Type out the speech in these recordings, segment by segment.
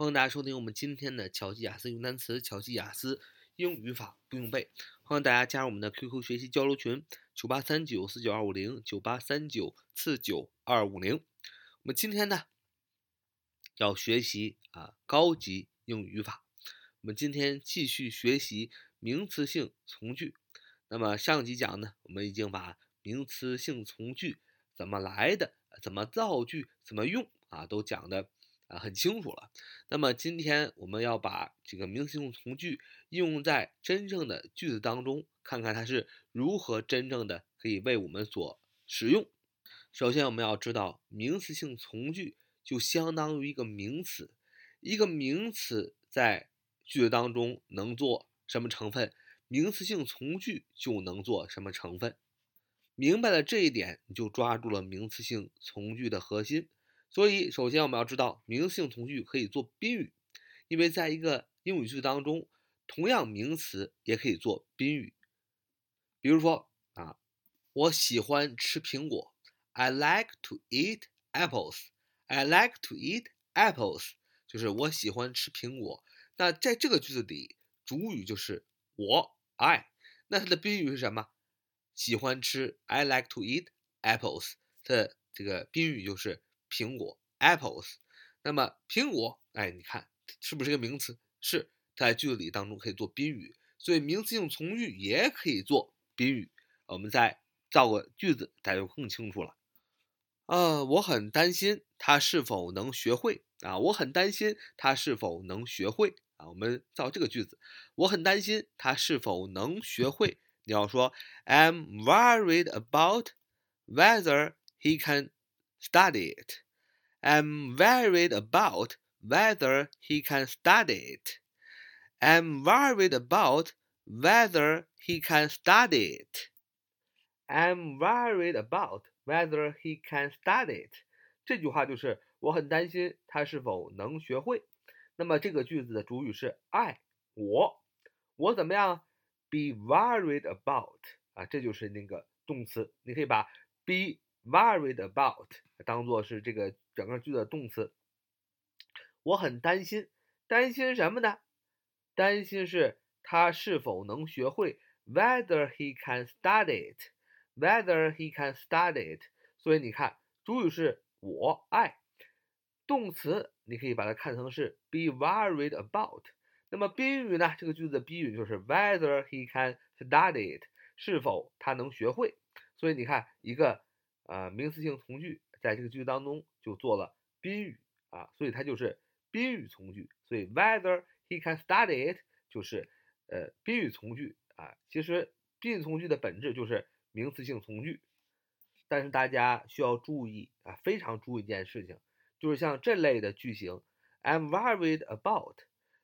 欢迎大家收听我们今天的巧记雅思用单词、巧记雅思英语语法不用背。欢迎大家加入我们的 QQ 学习交流群：九八三九四九二五零九八三九四九二五零。我们今天呢要学习啊高级英语语法。我们今天继续学习名词性从句。那么上集讲呢，我们已经把名词性从句怎么来的、怎么造句、怎么用啊都讲的。啊，很清楚了。那么今天我们要把这个名词性从句应用在真正的句子当中，看看它是如何真正的可以为我们所使用。首先，我们要知道名词性从句就相当于一个名词，一个名词在句子当中能做什么成分，名词性从句就能做什么成分。明白了这一点，你就抓住了名词性从句的核心。所以，首先我们要知道，名词性从句可以做宾语，因为在一个英语句子当中，同样名词也可以做宾语。比如说啊，我喜欢吃苹果，I like to eat apples。I like to eat apples，就是我喜欢吃苹果。那在这个句子里，主语就是我，I。那它的宾语是什么？喜欢吃，I like to eat apples。的这个宾语就是。苹果，apples，那么苹果，哎，你看是不是一个名词？是，在句子里当中可以做宾语，所以名词性从句也可以做宾语。我们再造个句子，大家就更清楚了。啊，我很担心他是否能学会啊，我很担心他是否能学会啊。我们造这个句子，我很担心他是否能学会。你要说，I'm worried about whether he can. study it. I'm worried about whether he can study it. I'm worried about whether he can study it. I'm worried about whether he can study it. 这句话就是我很担心他是否能学会。那么这个句子的主语是 I，我，我怎么样？Be worried about 啊，这就是那个动词。你可以把 be worried about 当做是这个整个句的动词。我很担心，担心什么呢？担心是他是否能学会，whether he can study it，whether he can study it。所以你看，主语是我爱，动词你可以把它看成是 be worried about。那么宾语呢？这个句子的宾语就是 whether he can study it，是否他能学会。所以你看一个。啊，名词性从句在这个句子当中就做了宾语啊，所以它就是宾语从句。所以 whether he can study it 就是呃宾语从句啊。其实宾语从句的本质就是名词性从句，但是大家需要注意啊，非常注意一件事情，就是像这类的句型，I'm worried about。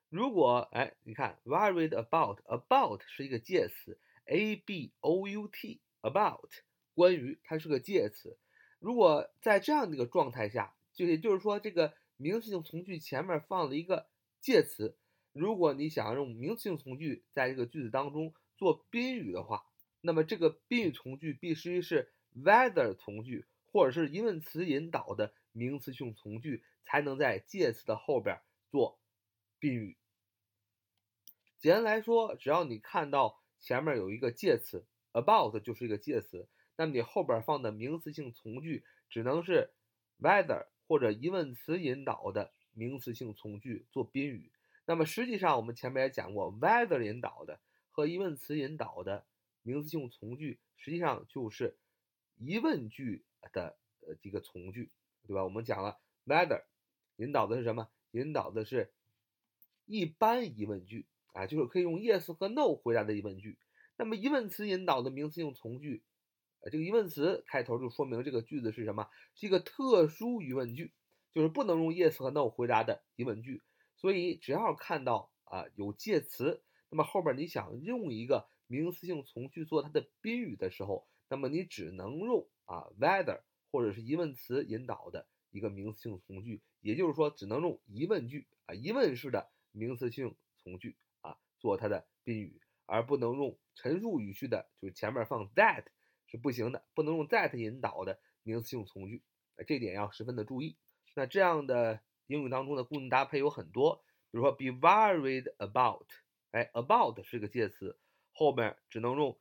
如果哎，你看 worried about，about 是一个介词，a b o u t about。关于它是个介词，如果在这样的一个状态下，就也就是说，这个名词性从句前面放了一个介词，如果你想用名词性从句在这个句子当中做宾语的话，那么这个宾语从句必须是 whether 从句或者是疑问词引导的名词性从句，才能在介词的后边做宾语。简单来说，只要你看到前面有一个介词 about，就是一个介词。那么你后边放的名词性从句只能是 whether 或者疑问词引导的名词性从句做宾语。那么实际上我们前面也讲过，whether 引导的和疑问词引导的名词性从句实际上就是疑问句的呃这个从句，对吧？我们讲了 whether 引导的是什么？引导的是一般疑问句啊，就是可以用 yes 和 no 回答的疑问句。那么疑问词引导的名词性从句。这个疑问词开头就说明这个句子是什么？是一个特殊疑问句，就是不能用 yes 和 no 回答的疑问句。所以只要看到啊有介词，那么后边你想用一个名词性从句做它的宾语的时候，那么你只能用啊 whether 或者是疑问词引导的一个名词性从句，也就是说只能用疑问句啊疑问式的名词性从句啊做它的宾语，而不能用陈述语序的，就是前面放 that。是不行的，不能用 that 引导的名词性从句，这点要十分的注意。那这样的英语当中的固定搭配有很多，比如说 be worried about，哎，about 是个介词，后面只能用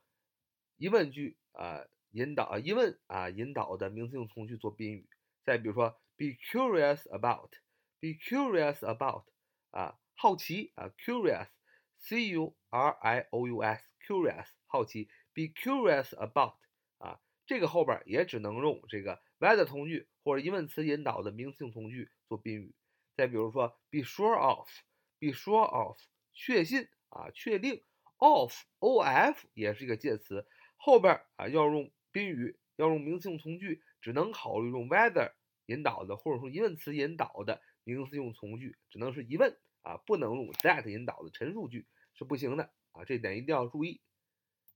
疑问句啊引导啊疑问啊引导的名词性从句做宾语。再比如说 be curious about，be curious about 啊好奇啊 curious，c u r i o u s curious 好奇，be curious about 这个后边也只能用这个 whether 从句或者疑问词引导的名词性从句做宾语。再比如说，be sure of，be sure of，确信啊，确定，of，of 也是一个介词，后边啊要用宾语，要用名词性从句，只能考虑用 whether 引导的，或者说疑问词引导的名词性从句，只能是疑问啊，不能用 that 引导的陈述句是不行的啊，这点一定要注意。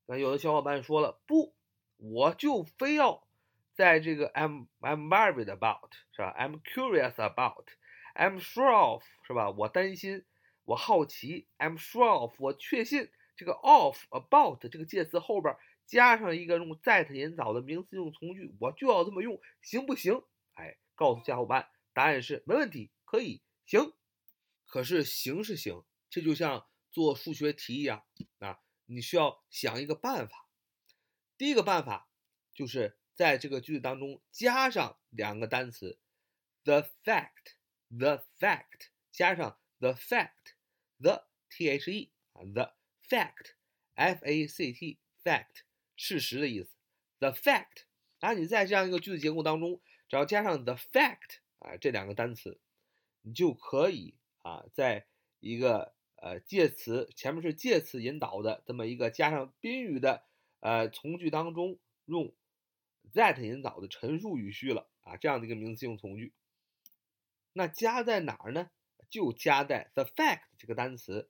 那有的小伙伴说了，不，我就非要。在这个 I'm I'm worried about 是吧？I'm curious about I'm sure of 是吧？我担心，我好奇。I'm sure of 我确信。这个 of about 这个介词后边加上一个用 that 引导的名词用从句，我就要这么用，行不行？哎，告诉小伙伴，答案是没问题，可以行。可是行是行，这就像做数学题一样啊，你需要想一个办法。第一个办法就是。在这个句子当中加上两个单词，the fact，the fact，加上 the fact，the t h e 啊，the fact，f a c t，fact，事实的意思，the fact，啊，你在这样一个句子结构当中，只要加上 the fact 啊这两个单词，你就可以啊，在一个呃介词前面是介词引导的这么一个加上宾语的呃从句当中用。that 引导的陈述语序了啊，这样的一个名词性从句，那加在哪儿呢？就加在 the fact 这个单词，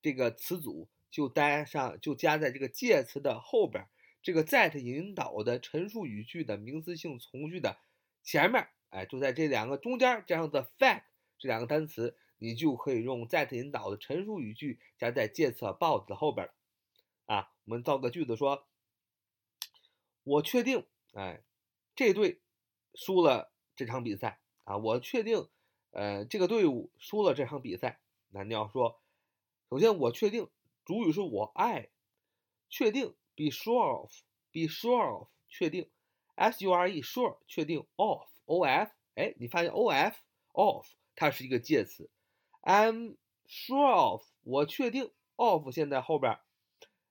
这个词组就加上就加在这个介词的后边，这个 that 引导的陈述语句的名词性从句的前面，哎，就在这两个中间加上 the fact 这两个单词，你就可以用 that 引导的陈述语句加在介词 about 的后边了啊。我们造个句子说，我确定。哎，这队输了这场比赛啊！我确定，呃，这个队伍输了这场比赛。那你要说，首先我确定，主语是我爱，确定，be sure of，be sure of，确定，s u r e sure，确定，of，o f，哎，你发现 o f，of，它是一个介词，I'm sure of，我确定，of 现在后边，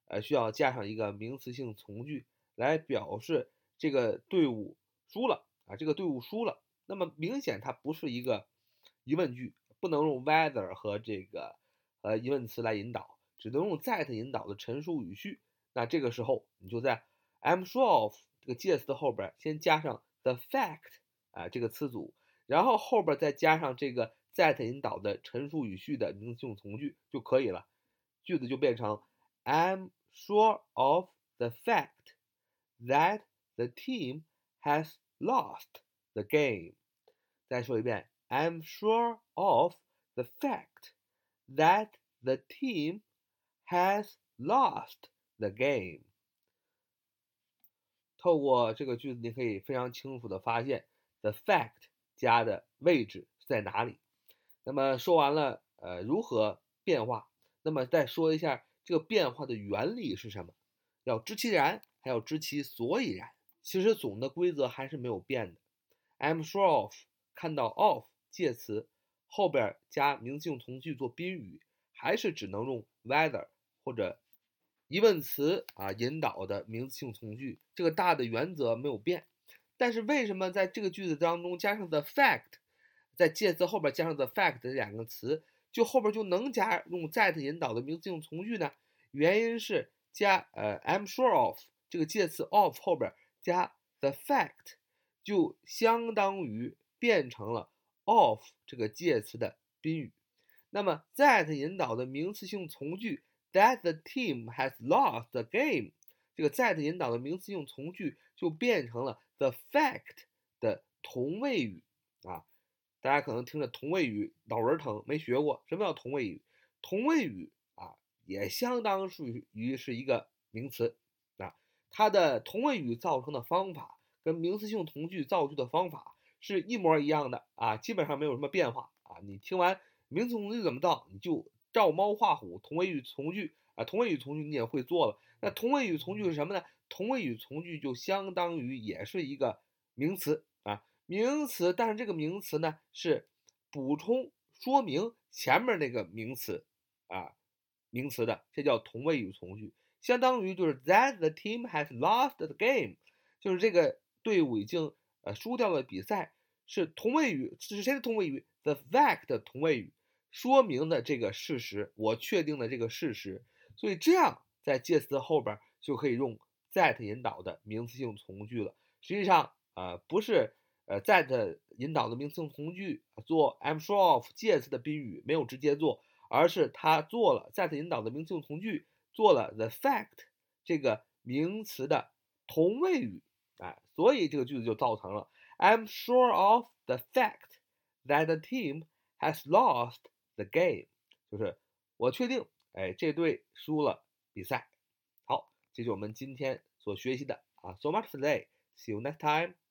呃，需要加上一个名词性从句来表示。这个队伍输了啊！这个队伍输了，那么明显它不是一个疑问句，不能用 whether 和这个呃疑问词来引导，只能用 that 引导的陈述语序。那这个时候你就在 I'm sure of 这个介词的后边先加上 the fact 啊这个词组，然后后边再加上这个 that 引导的陈述语序的名词性从句就可以了，句子就变成 I'm sure of the fact that The team has lost the game. 再说一遍，I'm sure of the fact that the team has lost the game. 透过这个句子，你可以非常清楚的发现 the fact 加的位置在哪里。那么说完了，呃，如何变化？那么再说一下 这个变化的原理是什么？要知其然，还要知其所以然。其实总的规则还是没有变的。I'm sure of 看到 of 介词后边加名词性从句做宾语，还是只能用 whether 或者疑问词啊引导的名词性从句，这个大的原则没有变。但是为什么在这个句子当中加上 the fact，在介词后边加上 the fact 这两个词，就后边就能加用 that 引导的名词性从句呢？原因是加呃 I'm sure of 这个介词 of 后边。加 the fact 就相当于变成了 of 这个介词的宾语。那么 that 引导的名词性从句 that the team has lost the game，这个 that 引导的名词性从句就变成了 the fact 的同位语啊。大家可能听着同位语脑仁疼，没学过什么叫同位语？同位语啊，也相当属于是一个名词啊。它的同位语造成的方法跟名词性从句造句的方法是一模一样的啊，基本上没有什么变化啊，你听完名词从句怎么造，你就照猫画虎，同位语从句啊，同位语从句你也会做了。那同位语从句是什么呢？同位语从句就相当于也是一个名词，名词，但是这个名词呢是补充说明前面那个名词啊，名词的，这叫同位语从句，相当于就是 that the team has lost the game，就是这个队伍已经呃输掉了比赛，是同位语，是谁的同位语？the fact 的同位语，说明的这个事实，我确定的这个事实，所以这样在介词后边就可以用 that 引导的名词性从句了。实际上啊，不是呃 that 引导的名词性从句做 I'm sure of 介词的宾语没有直接做，而是他做了 that 引导的名词性从句，做了 the fact 这个名词的同位语，哎，所以这个句子就造成了 I'm sure of the fact that the team has lost the game，就是我确定，哎，这队输了比赛。好，这是我们今天所学习的啊。So much today. See you next time.